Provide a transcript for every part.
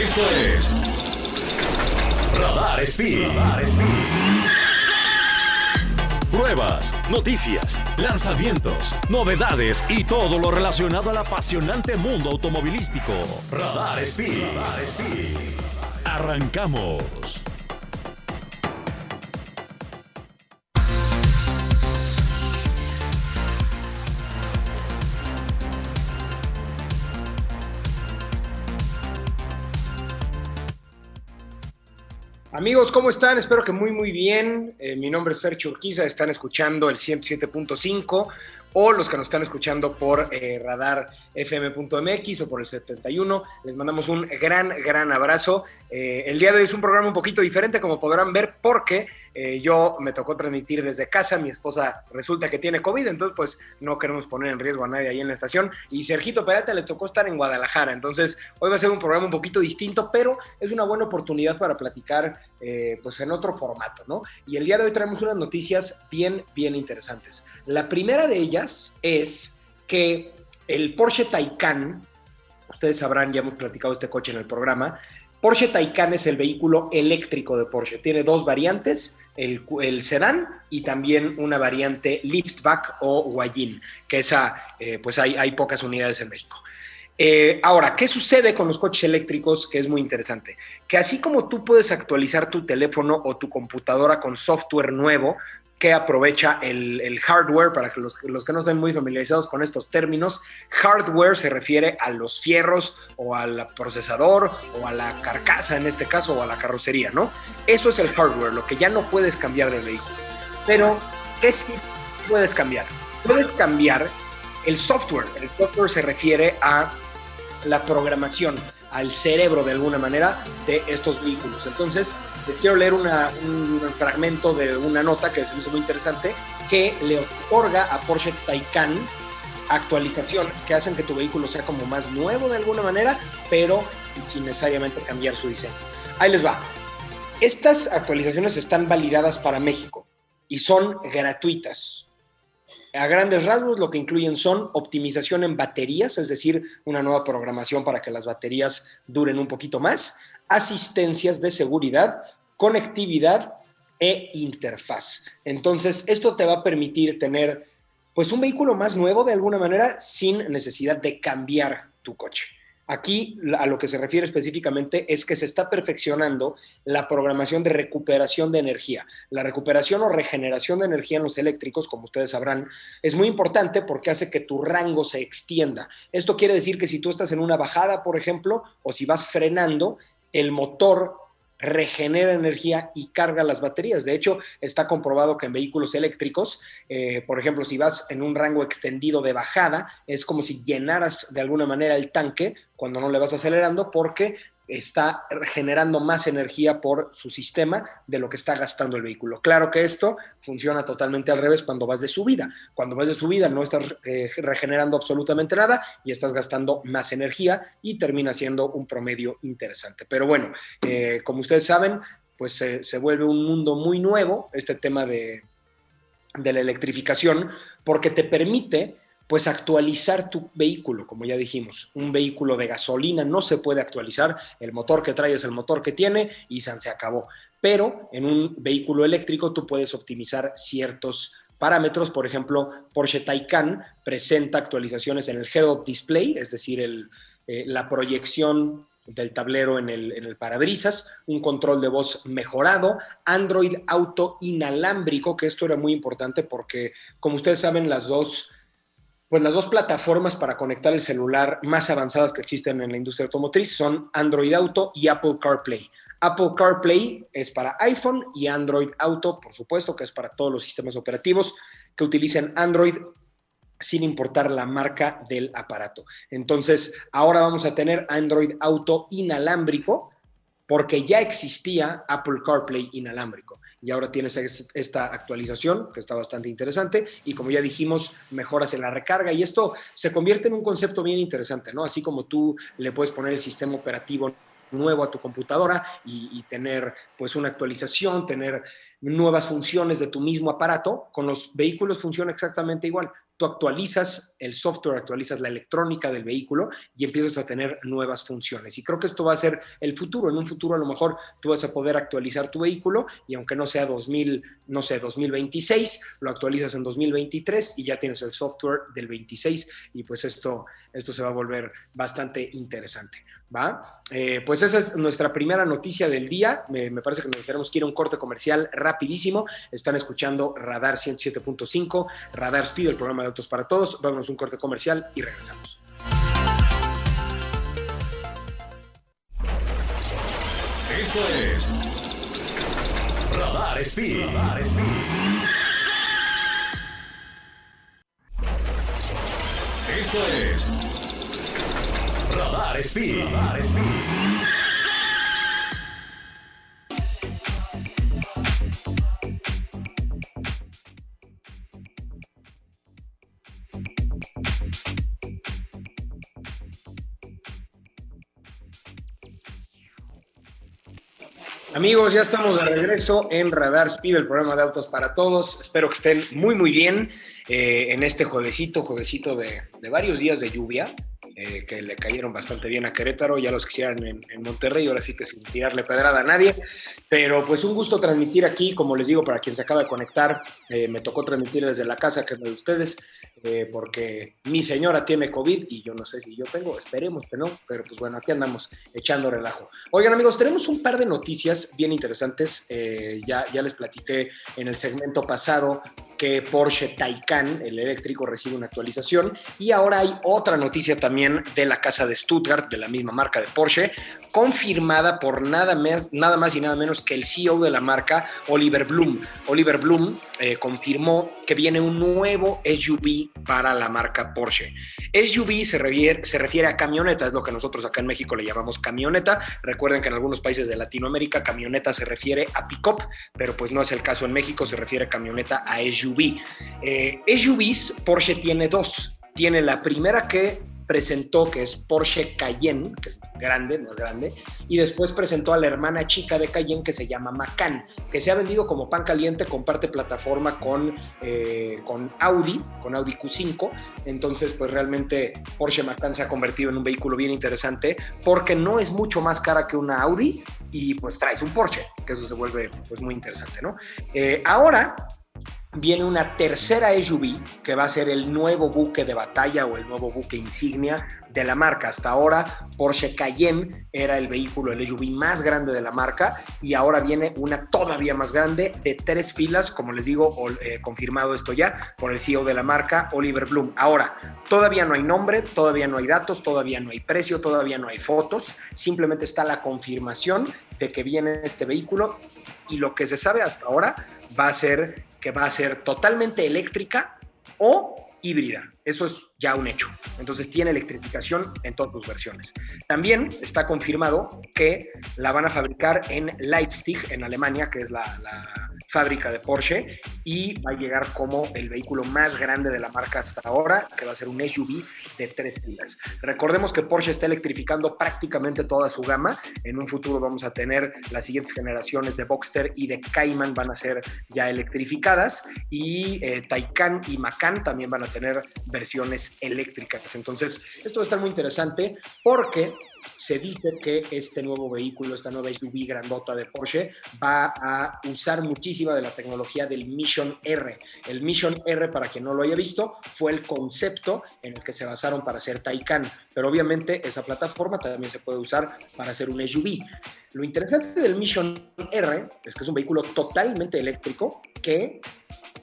Esto es Radar Speed. Pruebas, noticias, lanzamientos, novedades y todo lo relacionado al apasionante mundo automovilístico. Radar Speed. Radar Speed. Arrancamos. Amigos, ¿cómo están? Espero que muy, muy bien. Eh, mi nombre es Fer Urquiza, están escuchando el 107.5 o los que nos están escuchando por eh, radar fm.mx o por el 71. Les mandamos un gran, gran abrazo. Eh, el día de hoy es un programa un poquito diferente, como podrán ver, porque eh, yo me tocó transmitir desde casa. Mi esposa resulta que tiene COVID, entonces pues no queremos poner en riesgo a nadie ahí en la estación. Y Sergito Peralta le tocó estar en Guadalajara. Entonces hoy va a ser un programa un poquito distinto, pero es una buena oportunidad para platicar pues en otro formato, ¿no? Y el día de hoy traemos unas noticias bien, bien interesantes. La primera de ellas es que el Porsche Taycan, ustedes sabrán, ya hemos platicado este coche en el programa, Porsche Taycan es el vehículo eléctrico de Porsche. Tiene dos variantes, el, sedán y también una variante liftback o guayín, que esa, eh, pues hay, hay, pocas unidades en México. Eh, ahora, ¿qué sucede con los coches eléctricos? Que es muy interesante. Que así como tú puedes actualizar tu teléfono o tu computadora con software nuevo, que aprovecha el, hardware, para que los, que no estén muy familiarizados con estos términos, hardware se refiere a los fierros o al procesador o a la carcasa en este caso o a la carrocería, ¿no? Eso es el hardware, lo que ya no puedes cambiar del vehículo. Pero, ¿qué sí puedes cambiar? Puedes cambiar el software. El software se refiere a la programación, al cerebro de alguna manera de estos vehículos. Entonces, les quiero leer un fragmento de una nota que se me hizo muy interesante que le otorga a Porsche Taycan actualizaciones que hacen que tu vehículo sea como más nuevo de alguna manera, pero sin necesariamente cambiar su diseño. Ahí les va. Estas actualizaciones están validadas para México y son gratuitas. A grandes rasgos lo que incluyen son optimización en baterías, es decir, una nueva programación para que las baterías duren un poquito más, asistencias de seguridad, conectividad e interfaz. Entonces, esto te va a permitir tener pues un vehículo más nuevo de alguna manera sin necesidad de cambiar tu coche. Aquí a lo que se refiere específicamente es que se está perfeccionando la programación de recuperación de energía. La recuperación o regeneración de energía en los eléctricos, como ustedes sabrán, es muy importante porque hace que tu rango se extienda. Esto quiere decir que si tú estás en una bajada, por ejemplo, o si vas frenando, el motor regenera energía y carga las baterías. De hecho, está comprobado que en vehículos eléctricos, eh, por ejemplo, si vas en un rango extendido de bajada, es como si llenaras de alguna manera el tanque cuando no le vas acelerando porque está generando más energía por su sistema de lo que está gastando el vehículo. Claro que esto funciona totalmente al revés cuando vas de subida. Cuando vas de subida no estás eh, regenerando absolutamente nada y estás gastando más energía y termina siendo un promedio interesante. Pero bueno, eh, como ustedes saben, pues se vuelve un mundo muy nuevo este tema de la electrificación porque te permite pues actualizar tu vehículo, como ya dijimos. Un vehículo de gasolina no se puede actualizar, el motor que trae es el motor que tiene y se acabó. Pero en un vehículo eléctrico tú puedes optimizar ciertos parámetros, por ejemplo, Porsche Taycan presenta actualizaciones en el head-up display, es decir, eh, la proyección del tablero en el, en el, parabrisas, un control de voz mejorado, Android Auto inalámbrico, que esto era muy importante porque, como ustedes saben, las dos pues las dos plataformas para conectar el celular más avanzadas que existen en la industria automotriz son Android Auto y Apple CarPlay. Apple CarPlay es para iPhone y Android Auto, por supuesto, que es para todos los sistemas operativos que utilicen Android sin importar la marca del aparato. Entonces, ahora vamos a tener Android Auto inalámbrico porque ya existía Apple CarPlay inalámbrico y ahora tienes esta actualización que está bastante interesante y como ya dijimos, mejoras en la recarga y esto se convierte en un concepto bien interesante, ¿no? Así como tú le puedes poner el sistema operativo nuevo a tu computadora y, tener pues una actualización, tener nuevas funciones de tu mismo aparato, con los vehículos funciona exactamente igual tú actualizas el software, actualizas la electrónica del vehículo y empiezas a tener nuevas funciones. Y creo que esto va a ser el futuro. En un futuro a lo mejor tú vas a poder actualizar tu vehículo y aunque no sea 2000, no sé, 2026, lo actualizas en 2023 y ya tienes el software del 26 y pues esto, esto se va a volver bastante interesante. ¿Va? Eh, pues esa es nuestra primera noticia del día. Me, parece que nos tenemos que ir un corte comercial rapidísimo. Están escuchando Radar 107.5, Radar Speed, el programa de autos para todos. Vámonos un corte comercial y regresamos. Esto es Radar Speed. Radar Speed. Esto es Radar Speed. Radar Speed. Amigos, ya estamos de regreso en Radar Speed, el programa de autos para todos. Espero que estén muy, muy bien eh, en este juevesito, juevesito de, de varios días de lluvia. Eh, que le cayeron bastante bien a Querétaro, ya los quisieran en, Monterrey, ahora sí que sin tirarle pedrada a nadie. Pero pues un gusto transmitir aquí, como les digo, para quien se acaba de conectar, eh, me tocó transmitir desde la casa que de ustedes, eh, porque mi señora tiene COVID y yo no sé si yo tengo, esperemos que no, pero pues bueno, aquí andamos echando relajo. Oigan amigos, tenemos un par de noticias bien interesantes, eh, ya, ya les platiqué en el segmento pasado que Porsche Taycan, el eléctrico, recibe una actualización y ahora hay otra noticia también de la casa de Stuttgart, de la misma marca de Porsche, confirmada por nada más, nada más y nada menos que el CEO de la marca, Oliver Bloom. Oliver Bloom eh, confirmó que viene un nuevo SUV para la marca Porsche. SUV se refiere, se refiere a camioneta, es lo que nosotros acá en México le llamamos camioneta. Recuerden que en algunos países de Latinoamérica camioneta se refiere a pick-up, pero pues no es el caso en México, se refiere camioneta a SUV. Eh, SUVs, Porsche tiene dos. Tiene la primera que presentó, que es Porsche Cayenne, que es grande, más grande, y después presentó a la hermana chica de Cayenne que se llama Macan, que se ha vendido como pan caliente, comparte plataforma con, eh, con Audi, con Audi Q5, entonces pues realmente Porsche Macan se ha convertido en un vehículo bien interesante porque no es mucho más cara que una Audi y pues traes un Porsche, que eso se vuelve pues muy interesante, ¿no? Eh, ahora viene una tercera SUV que va a ser el nuevo buque de batalla o el nuevo buque insignia de la marca. Hasta ahora Porsche Cayenne era el vehículo, el SUV más grande de la marca y ahora viene una todavía más grande de tres filas, como les digo, eh, confirmado esto ya por el CEO de la marca, Oliver Bloom. Ahora, todavía no hay nombre, todavía no hay datos, todavía no hay precio, todavía no hay fotos, simplemente está la confirmación de que viene este vehículo y lo que se sabe hasta ahora va a ser que va a ser totalmente eléctrica o híbrida. Eso es ya un hecho. Entonces tiene electrificación en todas sus versiones. También está confirmado que la van a fabricar en Leipzig, en Alemania, que es la, la fábrica de Porsche, y va a llegar como el vehículo más grande de la marca hasta ahora, que va a ser un SUV de tres filas. Recordemos que Porsche está electrificando prácticamente toda su gama. En un futuro vamos a tener las siguientes generaciones de Boxster y de Cayman van a ser ya electrificadas, y eh, Taycan y Macan también van a tener versiones eléctricas. Entonces, esto va a estar muy interesante porque se dice que este nuevo vehículo, esta nueva SUV grandota de Porsche, va a usar muchísima de la tecnología del Mission R. El Mission R, para quien no lo haya visto, fue el concepto en el que se basaron para hacer Taycan, pero obviamente esa plataforma también se puede usar para hacer un SUV. Lo interesante del Mission R es que es un vehículo totalmente eléctrico que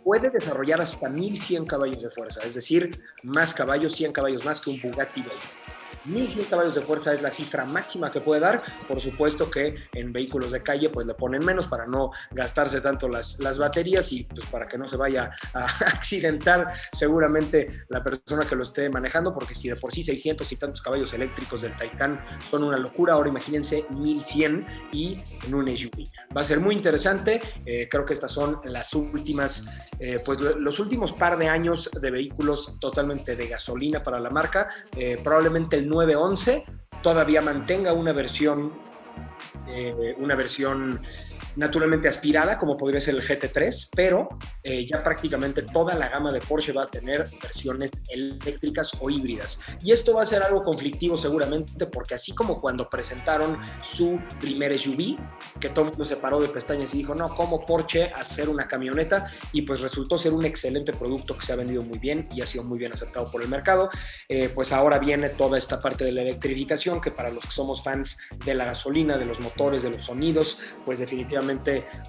puede desarrollar hasta 1100 caballos de fuerza, es decir, más caballos, 100 caballos más que un Bugatti Veyron. 1100 caballos de fuerza es la cifra máxima que puede dar. Por supuesto que en vehículos de calle pues le ponen menos para no gastarse tanto las, las baterías y pues para que no se vaya a accidentar seguramente la persona que lo esté manejando, porque si de por sí 600 y tantos caballos eléctricos del Taycan son una locura, ahora imagínense 1100 y en un SUV. Va a ser muy interesante. Eh, creo que estas son las últimas, eh, pues los últimos par de años de vehículos totalmente de gasolina para la marca. Eh, probablemente el 911 todavía mantenga una versión, eh, una versión naturalmente aspirada, como podría ser el GT3, pero eh, ya prácticamente toda la gama de Porsche va a tener versiones eléctricas o híbridas. Y esto va a ser algo conflictivo seguramente, porque así como cuando presentaron su primer SUV, que todo el mundo se paró de pestañas y dijo, no, ¿cómo Porsche hacer una camioneta? Y pues resultó ser un excelente producto que se ha vendido muy bien y ha sido muy bien aceptado por el mercado. Eh, pues ahora viene toda esta parte de la electrificación, que para los que somos fans de la gasolina, de los motores, de los sonidos, pues definitivamente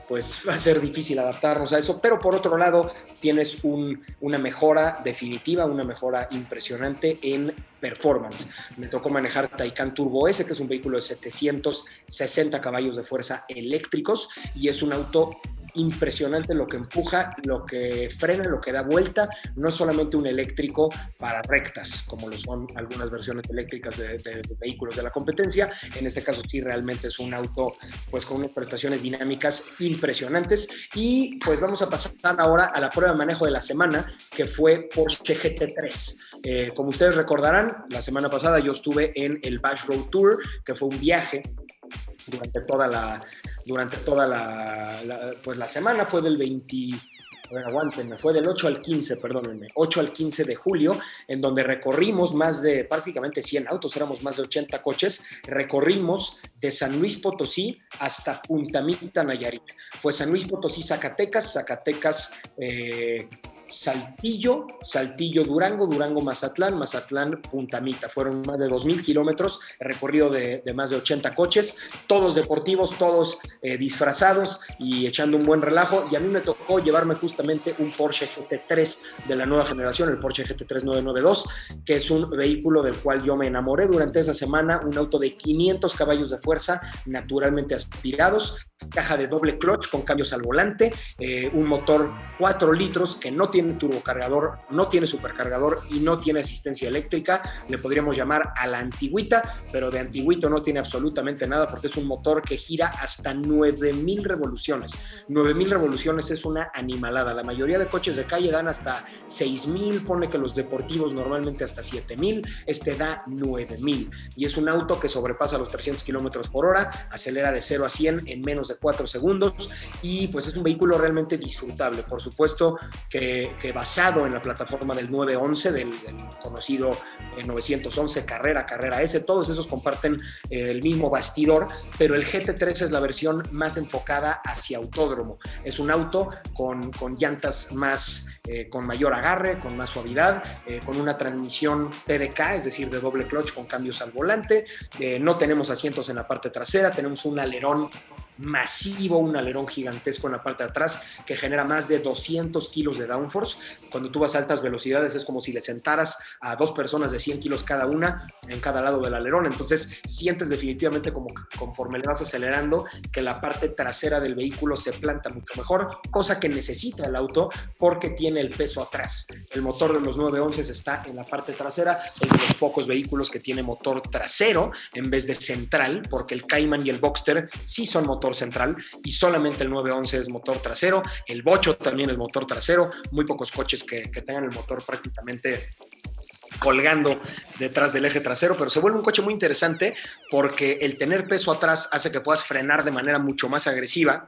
pues va a ser difícil adaptarnos a eso, pero por otro lado tienes una mejora definitiva, una mejora impresionante en performance. Me tocó manejar Taycan Turbo S, que es un vehículo de 760 caballos de fuerza eléctricos y es un auto impresionante lo que empuja, lo que frena, lo que da vuelta, no solamente un eléctrico para rectas, como lo son algunas versiones eléctricas de, vehículos de la competencia, en este caso sí realmente es un auto pues con unas prestaciones dinámicas impresionantes y pues vamos a pasar ahora a la prueba de manejo de la semana que fue Porsche GT3. Eh, como ustedes recordarán, la semana pasada yo estuve en el Bash Road Tour, que fue un viaje durante toda la, durante toda la, pues la semana, fue del 20, a fue del 8 al 15, perdónenme, 8 al 15 de julio, en donde recorrimos más de prácticamente 100 autos, éramos más de 80 coches, recorrimos de San Luis Potosí hasta Puntamita, Nayarit. Fue San Luis Potosí, Zacatecas, Zacatecas, eh, Saltillo, Saltillo, Durango, Durango, Mazatlán, Mazatlán, Puntamita. Fueron más de 2.000 kilómetros, recorrido de, más de 80 coches, todos deportivos, todos eh, disfrazados y echando un buen relajo. Y a mí me tocó llevarme justamente un Porsche GT3 de la nueva generación, el Porsche GT3 992, que es un vehículo del cual yo me enamoré durante esa semana, un auto de 500 caballos de fuerza, naturalmente aspirados, caja de doble clutch con cambios al volante, eh, un motor 4 litros que no tiene turbocargador, no tiene supercargador y no tiene asistencia eléctrica. Le podríamos llamar a la antigüita, pero de antiguito no tiene absolutamente nada porque es un motor que gira hasta 9000 revoluciones. 9000 revoluciones es una animalada. La mayoría de coches de calle dan hasta 6000, pone que los deportivos normalmente hasta 7000, este da 9000 y es un auto que sobrepasa los 300 kilómetros por hora, acelera de 0 a 100 en menos de 4 segundos y pues es un vehículo realmente disfrutable. Por supuesto que, basado en la plataforma del 911, del, conocido 911 eh, Carrera, Carrera S, todos esos comparten eh, el mismo bastidor, pero el GT3 es la versión más enfocada hacia autódromo. Es un auto con, con llantas más, eh, con mayor agarre, con más suavidad, con una transmisión PDK, es decir, de doble clutch con cambios al volante. no tenemos asientos en la parte trasera, tenemos un alerón masivo, un alerón gigantesco en la parte de atrás que genera más de 200 kilos de downforce. Cuando tú vas a altas velocidades es como si le sentaras a dos personas de 100 kilos cada una en cada lado del alerón. Entonces sientes definitivamente como conforme le vas acelerando que la parte trasera del vehículo se planta mucho mejor, cosa que necesita el auto porque tiene el peso atrás. El motor de los 911 está en la parte trasera, es de los pocos vehículos que tiene motor trasero en vez de central, porque el Cayman y el Boxster sí son motores central y solamente el 911 es motor trasero, el Bocho también es motor trasero, muy pocos coches que, tengan el motor prácticamente colgando detrás del eje trasero, pero se vuelve un coche muy interesante porque el tener peso atrás hace que puedas frenar de manera mucho más agresiva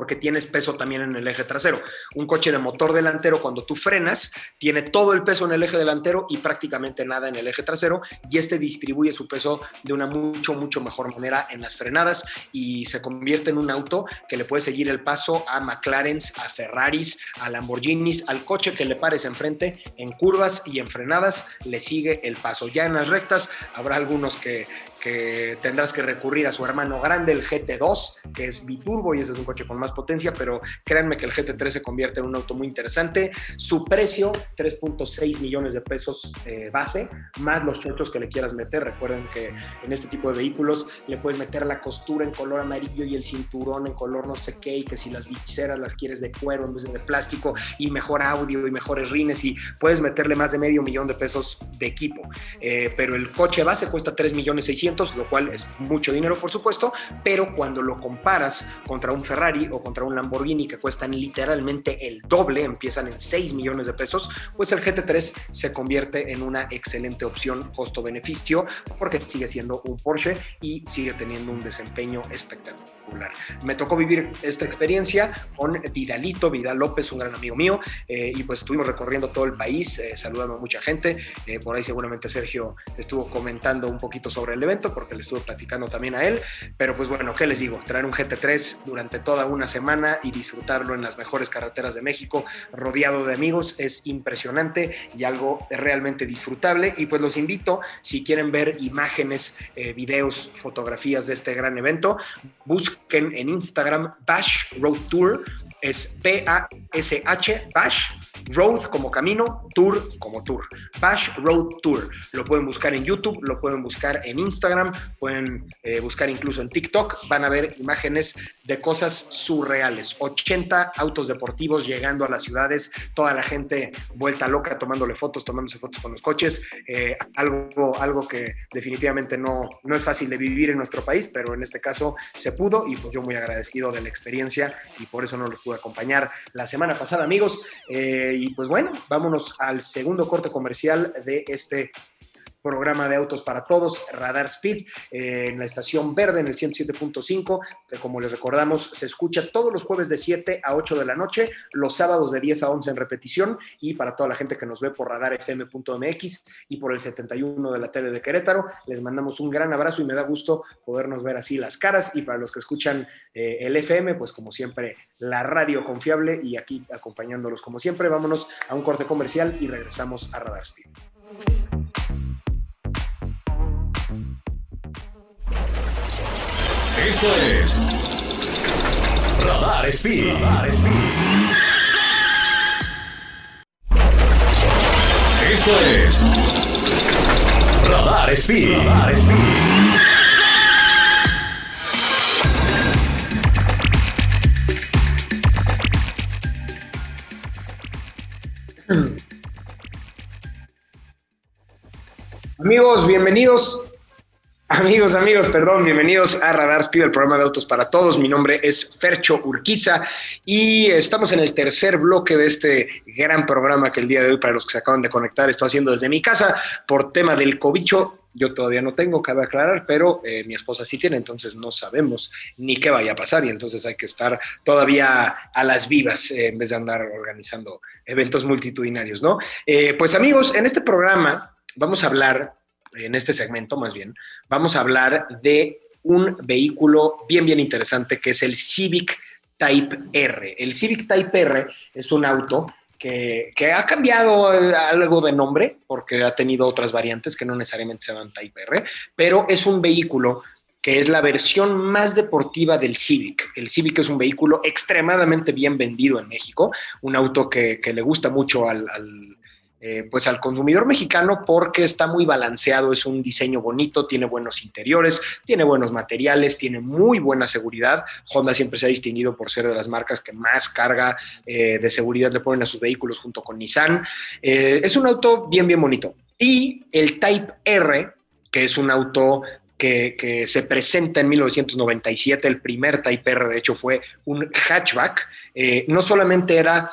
porque tienes peso también en el eje trasero. Un coche de motor delantero, cuando tú frenas, tiene todo el peso en el eje delantero y prácticamente nada en el eje trasero, y este distribuye su peso de una mucho, mucho mejor manera en las frenadas y se convierte en un auto que le puede seguir el paso a McLaren's, a Ferraris, a Lamborghinis, al coche que le pares enfrente en curvas y en frenadas, le sigue el paso. Ya en las rectas habrá algunos que, que tendrás que recurrir a su hermano grande, el GT2, que es biturbo y ese es un coche con más potencia, pero créanme que el GT3 se convierte en un auto muy interesante. Su precio, 3.6 millones de pesos eh, base, más los chochos que le quieras meter. Recuerden que en este tipo de vehículos le puedes meter la costura en color amarillo y el cinturón en color no sé qué, y que si las viseras las quieres de cuero en vez de plástico, y mejor audio y mejores rines, y puedes meterle más de medio millón de pesos de equipo. Eh, pero el coche base cuesta 3 millones 600 lo cual es mucho dinero por supuesto, pero cuando lo comparas contra un Ferrari o contra un Lamborghini que cuestan literalmente el doble, empiezan en 6 millones de pesos, pues el GT3 se convierte en una excelente opción costo-beneficio porque sigue siendo un Porsche y sigue teniendo un desempeño espectacular. Me tocó vivir esta experiencia con Vidalito, Vidal López, un gran amigo mío, eh, y pues estuvimos recorriendo todo el país, eh, saludando a mucha gente. Eh, por ahí seguramente Sergio estuvo comentando un poquito sobre el evento, porque le estuvo platicando también a él. Pero pues bueno, ¿qué les digo? Traer un GT3 durante toda una semana y disfrutarlo en las mejores carreteras de México, rodeado de amigos, es impresionante y algo realmente disfrutable. Y pues los invito, si quieren ver imágenes, videos, fotografías de este gran evento, busquen en Instagram Bash Road Tour, es B-A-S-H, Bash, Road como camino, Tour como tour. Bash Road Tour. Lo pueden buscar en YouTube, lo pueden buscar en Instagram, pueden eh, buscar incluso en TikTok. Van a ver imágenes de cosas surreales. 80 autos deportivos llegando a las ciudades, toda la gente vuelta loca tomándole fotos, tomándose fotos con los coches. Eh, algo, algo que definitivamente no, no es fácil de vivir en nuestro país, pero en este caso se pudo y pues yo muy agradecido de la experiencia y por eso no los pude acompañar la semana pasada, amigos. Eh, y pues bueno, vámonos al segundo corte comercial de este programa de autos para todos, Radar Speed, eh, en la estación verde en el 107.5, que como les recordamos se escucha todos los jueves de 7 a 8 de la noche, los sábados de 10 a 11 en repetición y para toda la gente que nos ve por radarfm.mx y por el 71 de la tele de Querétaro, les mandamos un gran abrazo y me da gusto podernos ver así las caras y para los que escuchan eh, el FM, pues como siempre la radio confiable y aquí acompañándolos como siempre, vámonos a un corte comercial y regresamos a Radar Speed. Esto es Radar Speed. Radar Speed. Esto es Radar Speed. Radar Speed. Amigos, bienvenidos Amigos, amigos, perdón, bienvenidos a Radar Speed, el programa de autos para todos. Mi nombre es Fercho Urquiza y estamos en el tercer bloque de este gran programa que el día de hoy, para los que se acaban de conectar, estoy haciendo desde mi casa por tema del cobicho. Yo todavía no tengo, cabe aclarar, pero eh, mi esposa sí tiene, entonces no sabemos ni qué vaya a pasar y entonces hay que estar todavía a las vivas eh, en vez de andar organizando eventos multitudinarios, ¿no? Eh, pues amigos, en este programa vamos a hablar en este segmento más bien, vamos a hablar de un vehículo bien, bien interesante que es el Civic Type R. El Civic Type R es un auto que, ha cambiado algo de nombre porque ha tenido otras variantes que no necesariamente se llaman Type R, pero es un vehículo que es la versión más deportiva del Civic. El Civic es un vehículo extremadamente bien vendido en México, un auto que, le gusta mucho al eh, pues al consumidor mexicano porque está muy balanceado, es un diseño bonito, tiene buenos interiores, tiene buenos materiales, tiene muy buena seguridad. Honda siempre se ha distinguido por ser de las marcas que más carga eh, de seguridad le ponen a sus vehículos junto con Nissan. Eh, es un auto bien, bien bonito. Y el Type R, que es un auto que, que, se presenta en 1997, el primer Type R de hecho fue un hatchback, no solamente era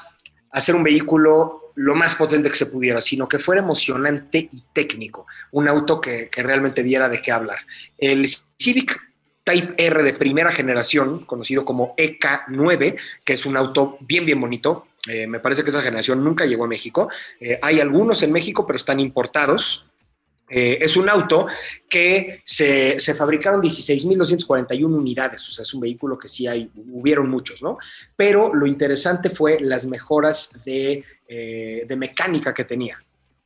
hacer un vehículo lo más potente que se pudiera, sino que fuera emocionante y técnico, un auto que, realmente viera de qué hablar. El Civic Type R de primera generación, conocido como EK9, que es un auto bien, bien bonito. Eh, me parece que esa generación nunca llegó a México. Eh, hay algunos en México, pero están importados. Eh, es un auto que se, se fabricaron 16.241 unidades, o sea, es un vehículo que sí hay, hubieron muchos, ¿no? Pero lo interesante fue las mejoras de, eh, mecánica que tenía.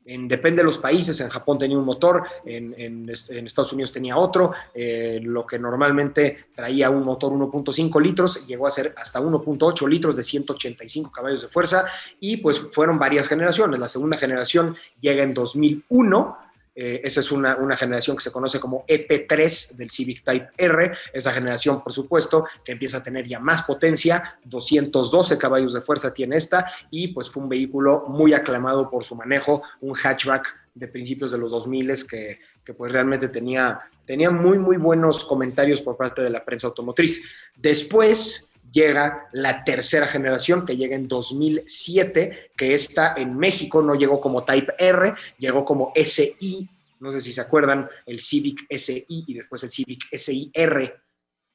En, depende de los países, en Japón tenía un motor, en, Estados Unidos tenía otro, eh, lo que normalmente traía un motor 1.5 litros, llegó a ser hasta 1.8 litros de 185 caballos de fuerza y pues fueron varias generaciones. La segunda generación llega en 2001 eh, esa es una, generación que se conoce como EP3 del Civic Type R. Esa generación, por supuesto, que empieza a tener ya más potencia, 212 caballos de fuerza tiene esta, y pues fue un vehículo muy aclamado por su manejo, un hatchback de principios de los 2000 que, que pues realmente tenía, tenía muy, muy buenos comentarios por parte de la prensa automotriz. Después llega la tercera generación que llega en 2007, que está en México no llegó como Type R, llegó como SI, no sé si se acuerdan, el Civic SI y después el Civic SI R.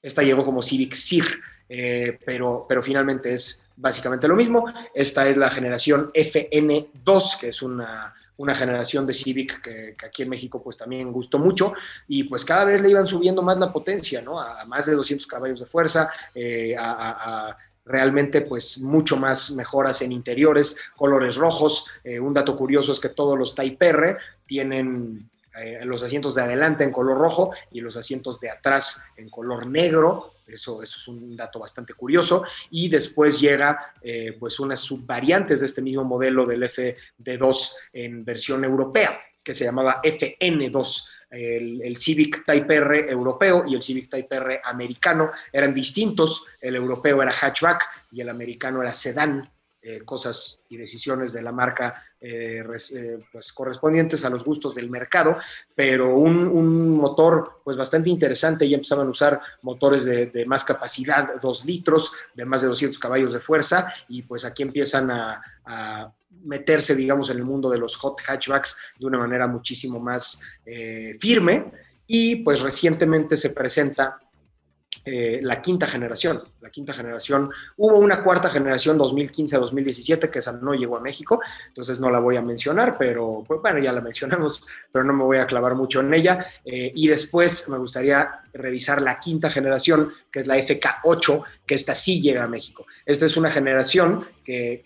Esta llegó como Civic SIR, eh, pero, pero finalmente es básicamente lo mismo. Esta es la generación FN2, que es una, una generación de Civic que, aquí en México pues también gustó mucho y pues cada vez le iban subiendo más la potencia, ¿no? A, más de 200 caballos de fuerza, eh, a, realmente pues mucho más mejoras en interiores, colores rojos. Eh, un dato curioso es que todos los Type tienen eh, los asientos de adelante en color rojo y los asientos de atrás en color negro. Eso, eso es un dato bastante curioso. Y después llega eh, pues unas subvariantes de este mismo modelo del FD2 en versión europea, que se llamaba FN2. El, el, Civic Type R europeo y el Civic Type R americano eran distintos. El europeo era hatchback y el americano era sedán. Eh, cosas y decisiones de la marca eh, eh, pues, correspondientes a los gustos del mercado, pero un, motor pues bastante interesante, ya empezaban a usar motores de, más capacidad, 2 litros, de más de 200 caballos de fuerza, y pues aquí empiezan a, meterse, digamos, en el mundo de los hot hatchbacks de una manera muchísimo más firme, y pues recientemente se presenta eh, la quinta generación. La quinta generación, hubo una cuarta generación 2015-2017 que esa no llegó a México, entonces no la voy a mencionar, pero pues, bueno, ya la mencionamos, pero no me voy a clavar mucho en ella. Eh, y después me gustaría revisar la quinta generación, que es la FK8, que esta sí llega a México. Esta es una generación que,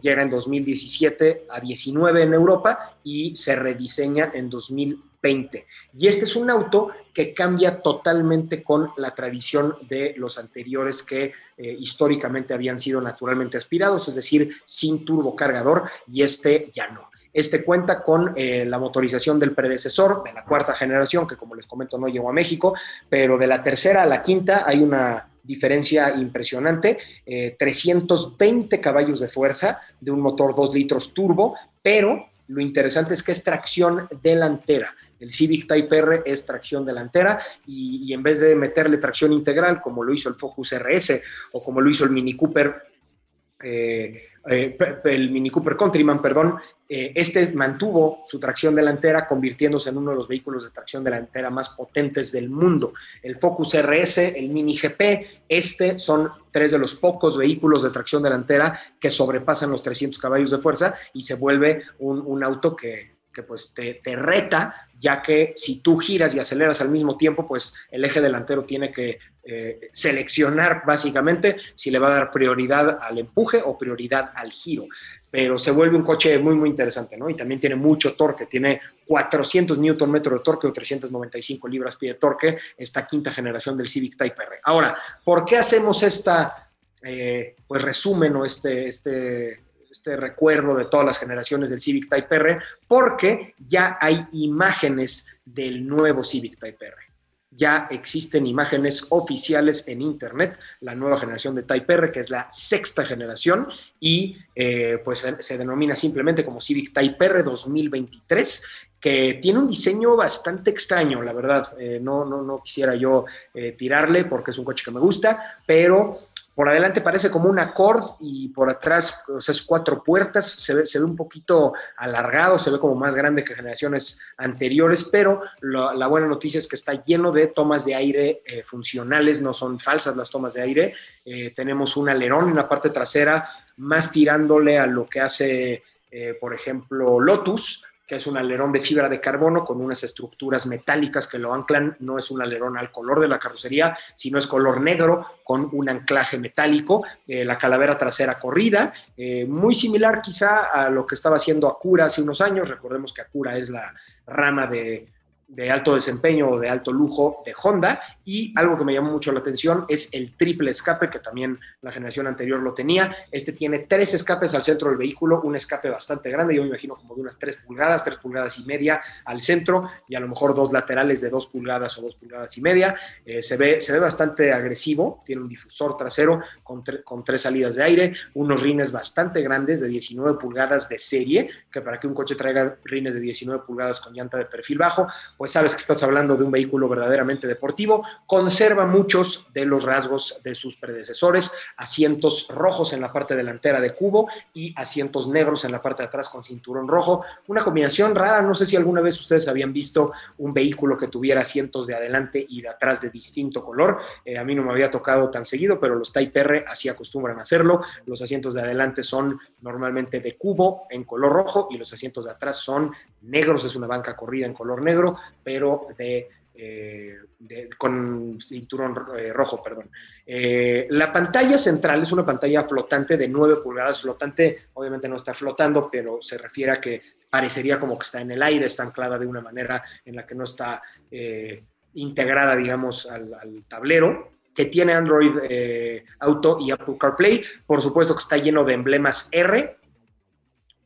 llega en 2017 a 19 en Europa y se rediseña en 2020 y este es un auto que cambia totalmente con la tradición de los anteriores que eh, históricamente habían sido naturalmente aspirados, es decir, sin turbocargador, y este ya no. Este cuenta con eh, la motorización del predecesor, de la cuarta generación, que como les comento no llegó a México, pero de la tercera a la quinta hay una diferencia impresionante, 320 eh, caballos de fuerza de un motor 2 litros turbo, pero lo interesante es que es tracción delantera. El Civic Type R es tracción delantera y, en vez de meterle tracción integral como lo hizo el Focus RS o como lo hizo el Mini Cooper, eh, eh, el Mini Cooper Countryman, perdón, eh, este mantuvo su tracción delantera convirtiéndose en uno de los vehículos de tracción delantera más potentes del mundo. El Focus RS, el Mini GP, este son tres de los pocos vehículos de tracción delantera que sobrepasan los 300 caballos de fuerza y se vuelve un, auto que, pues te, te, reta, ya que si tú giras y aceleras al mismo tiempo, pues el eje delantero tiene que eh, seleccionar básicamente si le va a dar prioridad al empuje o prioridad al giro. Pero se vuelve un coche muy, muy interesante, ¿no? Y también tiene mucho torque, tiene 400 Nm de torque o 395 libras-pie de torque, esta quinta generación del Civic Type R. Ahora, ¿por qué hacemos esta, eh, pues resumen o este, este, este recuerdo de todas las generaciones del Civic Type R? Porque ya hay imágenes del nuevo Civic Type R ya existen imágenes oficiales en Internet, la nueva generación de Type R, que es la sexta generación, y eh, pues se denomina simplemente como Civic Type R 2023 que tiene un diseño bastante extraño, la verdad. Eh, no, no, no quisiera yo eh, tirarle porque es un coche que me gusta, pero por adelante parece como un Accord y por atrás, o sea, es cuatro puertas, se ve, se ve un poquito alargado, se ve como más grande que generaciones anteriores, pero la buena noticia es que está lleno de tomas de aire eh, funcionales, no son falsas las tomas de aire. Eh, tenemos un alerón en la parte trasera, más tirándole a lo que hace, eh, por ejemplo, Lotus, que es un alerón de fibra de carbono con unas estructuras metálicas que lo anclan. No es un alerón al color de la carrocería, sino es color negro con un anclaje metálico. Eh, la calavera trasera corrida, eh, muy similar quizá a lo que estaba haciendo Acura hace unos años. Recordemos que Acura es la rama de de alto desempeño o de alto lujo de Honda. Y algo que me llamó mucho la atención es el triple escape, que también la generación anterior lo tenía. Este tiene tres escapes al centro del vehículo, un escape bastante grande, yo me imagino como de unas tres pulgadas, tres pulgadas y media al centro, y a lo mejor dos laterales de dos pulgadas o dos pulgadas y media. Eh, se, ve, se ve bastante agresivo, tiene un difusor trasero con, con tres salidas de aire, unos rines bastante grandes de 19 pulgadas de serie, que para que un coche traiga rines de 19 pulgadas con llanta de perfil bajo, pues sabes que estás hablando de un vehículo verdaderamente deportivo. Conserva muchos de los rasgos de sus predecesores, asientos rojos en la parte delantera de cubo y asientos negros en la parte de atrás con cinturón rojo. Una combinación rara, no sé si alguna vez ustedes habían visto un vehículo que tuviera asientos de adelante y de atrás de distinto color. Eh, a mí no me había tocado tan seguido, pero los Type R así acostumbran a hacerlo. Los asientos de adelante son normalmente de cubo en color rojo y los asientos de atrás son negros, es una banca corrida en color negro, pero de eh, con cinturón eh, rojo, perdón. Eh, la pantalla central es una pantalla flotante de 9 pulgadas. Flotante, obviamente no está flotando, pero se refiere a que parecería como que está en el aire, está anclada de una manera en la que no está integrada, digamos, al, al tablero que tiene Android Auto y Apple CarPlay. Por supuesto que está lleno de emblemas R,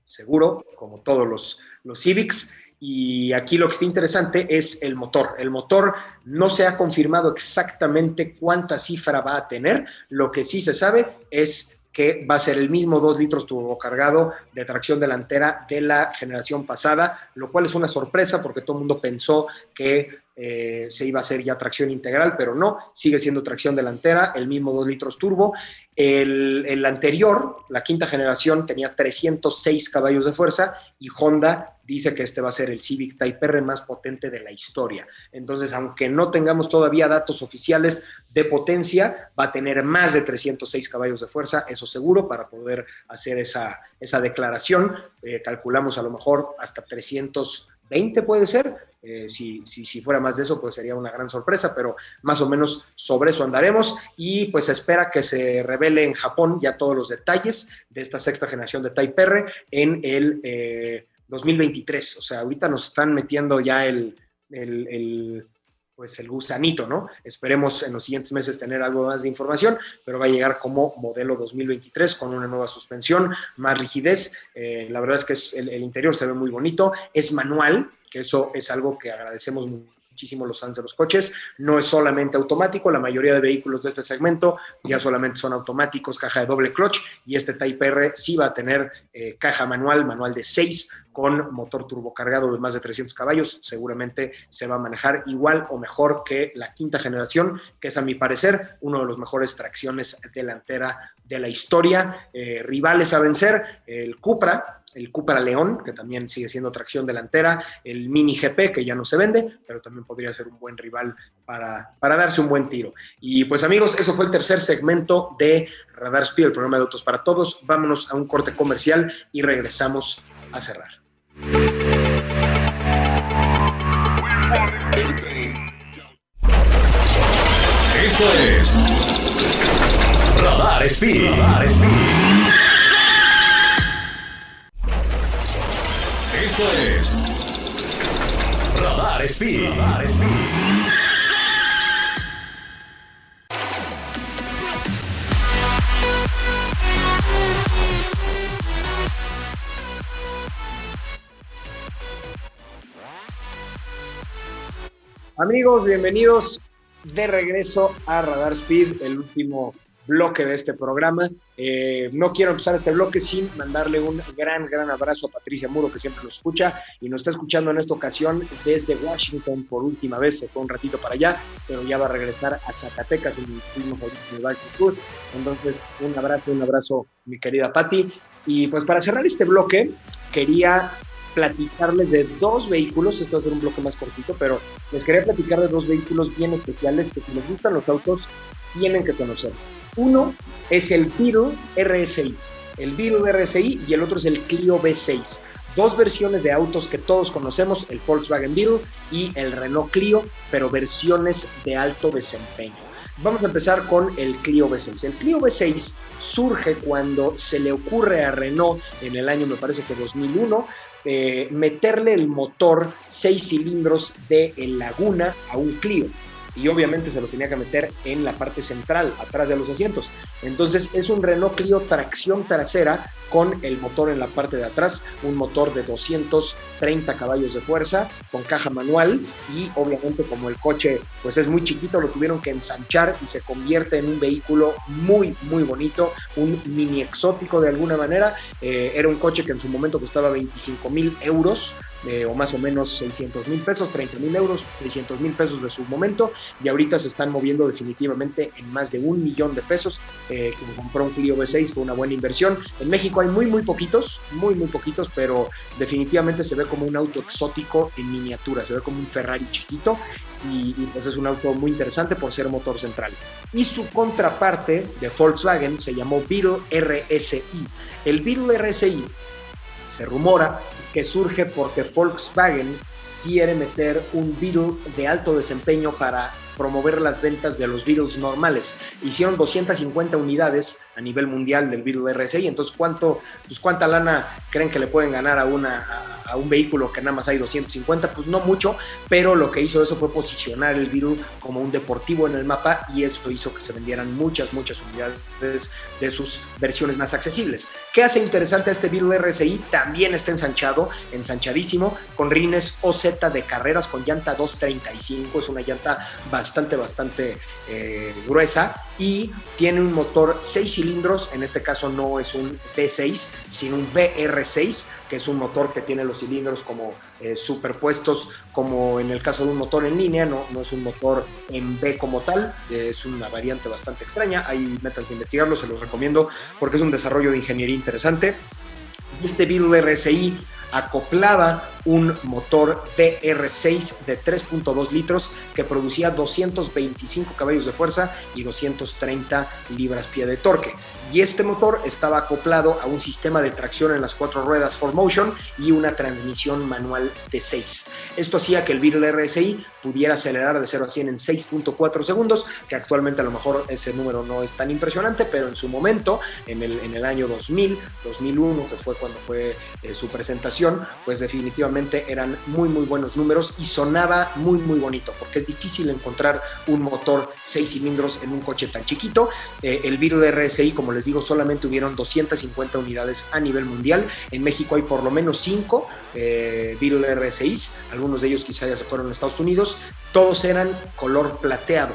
seguro, como todos los, los Civics. Y aquí lo que está interesante es el motor. El motor no se ha confirmado exactamente cuánta cifra va a tener. Lo que sí se sabe es que va a ser el mismo 2 litros cargado de tracción delantera de la generación pasada, lo cual es una sorpresa porque todo el mundo pensó que eh, se iba a hacer ya tracción integral, pero no, sigue siendo tracción delantera, el mismo 2 litros turbo. El, el, anterior, la quinta generación, tenía 306 caballos de fuerza y Honda dice que este va a ser el Civic Type R más potente de la historia. Entonces, aunque no tengamos todavía datos oficiales de potencia, va a tener más de 306 caballos de fuerza, eso seguro, para poder hacer esa, esa declaración. Eh, calculamos a lo mejor hasta 320 puede ser, eh, si, si, fuera más de eso, pues sería una gran sorpresa, pero más o menos sobre eso andaremos y pues espera que se revele en Japón ya todos los detalles de esta sexta generación de Type R en el 2023. Eh, o sea, ahorita nos están metiendo ya el, el, pues el gusanito, ¿no? Esperemos en los siguientes meses tener algo más de información, pero va a llegar como modelo 2023 con una nueva suspensión, más rigidez. Eh, la verdad es que es, el, el, interior se ve muy bonito, es manual, que eso es algo que agradecemos muchísimo los fans de los coches. No es solamente automático, la mayoría de vehículos de este segmento ya solamente son automáticos, caja de doble clutch, y este Type R sí va a tener eh, caja manual, manual de 6 con motor turbocargado de más de 300 caballos, seguramente se va a manejar igual o mejor que la quinta generación, que es a mi parecer uno de los mejores tracciones delantera de la historia. Eh, rivales a vencer, el Cupra, el Cupra León, que también sigue siendo tracción delantera, el Mini GP, que ya no se vende, pero también podría ser un buen rival para, para darse un buen tiro. Y pues amigos, eso fue el tercer segmento de Radar Speed, el programa de Autos para Todos. Vámonos a un corte comercial y regresamos a cerrar. Esto es Radar Speed. Radar Speed. Esto es Radar Speed. Radar Speed. Amigos, bienvenidos de regreso a Radar Speed, el último bloque de este programa. Eh, no quiero empezar este bloque sin mandarle un gran, gran abrazo a Patricia Muro, que siempre nos escucha y nos está escuchando en esta ocasión desde Washington por última vez. Se fue un ratito para allá, pero ya va a regresar a Zacatecas, en el mismo de Entonces, un abrazo, un abrazo, mi querida Patti. Y pues para cerrar este bloque, quería platicarles de dos vehículos, esto va a ser un bloque más cortito, pero les quería platicar de dos vehículos bien especiales que si les gustan los autos, tienen que conocer. Uno es el Beetle RSI, el Beetle RSI y el otro es el Clio B6. Dos versiones de autos que todos conocemos, el Volkswagen Beetle y el Renault Clio, pero versiones de alto desempeño. Vamos a empezar con el Clio B6. El Clio B6 surge cuando se le ocurre a Renault en el año, me parece que 2001, eh, meterle el motor 6 cilindros de Laguna a un Clio y obviamente se lo tenía que meter en la parte central, atrás de los asientos. Entonces es un Renault Clio tracción trasera con el motor en la parte de atrás, un motor de 230 caballos de fuerza con caja manual y obviamente como el coche pues es muy chiquito lo tuvieron que ensanchar y se convierte en un vehículo muy muy bonito, un mini exótico de alguna manera. Eh, era un coche que en su momento costaba 25 mil euros eh, o más o menos 600 mil pesos, 30 mil euros, 300 mil pesos de su momento y ahorita se están moviendo definitivamente en más de un millón de pesos. Eh, quien compró un Clio V6 fue una buena inversión. En México hay muy, muy poquitos, muy, muy poquitos, pero definitivamente se ve como un auto exótico en miniatura, se ve como un Ferrari chiquito y, y pues es un auto muy interesante por ser motor central. Y su contraparte de Volkswagen se llamó Beetle RSI. El Beetle RSI se rumora que surge porque Volkswagen quiere meter un Beetle de alto desempeño para promover las ventas de los Beatles normales. Hicieron 250 unidades a nivel mundial del Beetle RSI, entonces ¿cuánto, pues ¿cuánta lana creen que le pueden ganar a, una, a, un vehículo que nada más hay 250? Pues no mucho, pero lo que hizo eso fue posicionar el Beetle como un deportivo en el mapa y eso hizo que se vendieran muchas, muchas unidades de sus versiones más accesibles. ¿Qué hace interesante a este Beetle RSI? También está ensanchado, ensanchadísimo, con rines OZ de carreras con llanta 235, es una llanta bastante bastante, eh, gruesa y tiene un motor 6 cilindros, en este caso no es un V6, sino un VR6, que es un motor que tiene los cilindros como eh, superpuestos, como en el caso de un motor en línea, no, no es un motor en V como tal, es una variante bastante extraña, ahí métanse a investigarlo, se los recomiendo porque es un desarrollo de ingeniería interesante. Este Beetle RSI acoplaba un motor TR6 de 3.2 litros que producía 225 caballos de fuerza y 230 libras-pie de torque. Y este motor estaba acoplado a un sistema de tracción en las cuatro ruedas 4Motion y una transmisión manual de 6. Esto hacía que el Beetle RSI pudiera acelerar de 0 a 100 en 6.4 segundos, que actualmente a lo mejor ese número no es tan impresionante, pero en su momento, en el, en el año 2000, 2001, que fue cuando fue eh, su presentación, pues definitivamente eran muy, muy buenos números y sonaba muy, muy bonito, porque es difícil encontrar un motor 6 cilindros en un coche tan chiquito. Eh, el Beetle RSI, como les digo, solamente hubieron 250 unidades a nivel mundial. En México hay por lo menos 5 eh, Beetle RSIs, algunos de ellos quizá ya se fueron a Estados Unidos. Todos eran color plateado.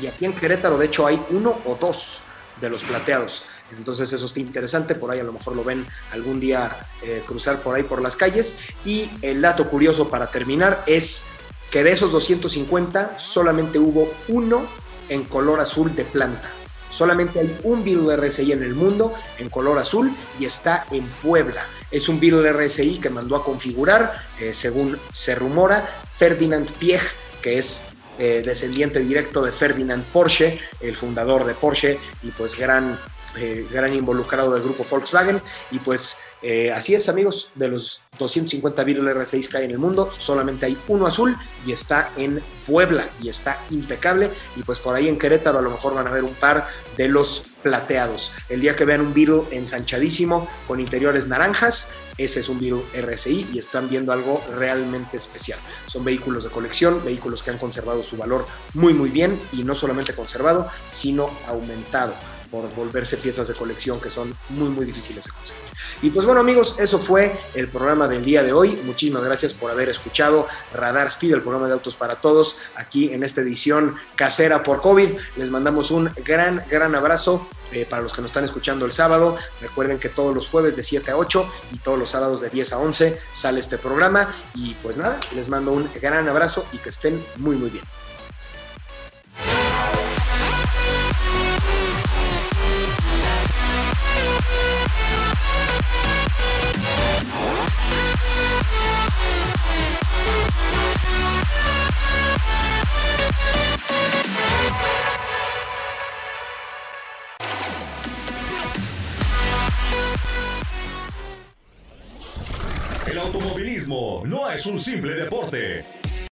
Y aquí en Querétaro, de hecho, hay uno o dos de los plateados. Entonces eso está interesante, por ahí a lo mejor lo ven algún día eh, cruzar por ahí por las calles. Y el dato curioso para terminar es que de esos 250 solamente hubo uno en color azul de planta. Solamente hay un Beetle RSI en el mundo en color azul y está en Puebla. Es un Beetle RSI que mandó a configurar, eh, según se rumora, Ferdinand Piech, que es eh, descendiente directo de Ferdinand Porsche, el fundador de Porsche y pues gran, eh, gran involucrado del grupo Volkswagen. Y pues eh, así es, amigos, de los 250 Beetle R6 que hay en el mundo, solamente hay uno azul y está en Puebla y está impecable. Y pues por ahí en Querétaro a lo mejor van a ver un par de los plateados. El día que vean un Beetle ensanchadísimo con interiores naranjas, ese es un Beetle RSI y están viendo algo realmente especial. Son vehículos de colección, vehículos que han conservado su valor muy muy bien y no solamente conservado, sino aumentado por volverse piezas de colección que son muy muy difíciles de conseguir. Y pues bueno amigos, eso fue el programa del día de hoy. Muchísimas gracias por haber escuchado Radar Speed, el programa de autos para todos, aquí en esta edición casera por COVID. Les mandamos un gran, gran abrazo. Eh, para los que nos están escuchando el sábado, recuerden que todos los jueves de 7 a 8 y todos los sábados de 10 a 11 sale este programa. Y pues nada, les mando un gran abrazo y que estén muy, muy bien. El automovilismo no es un simple deporte,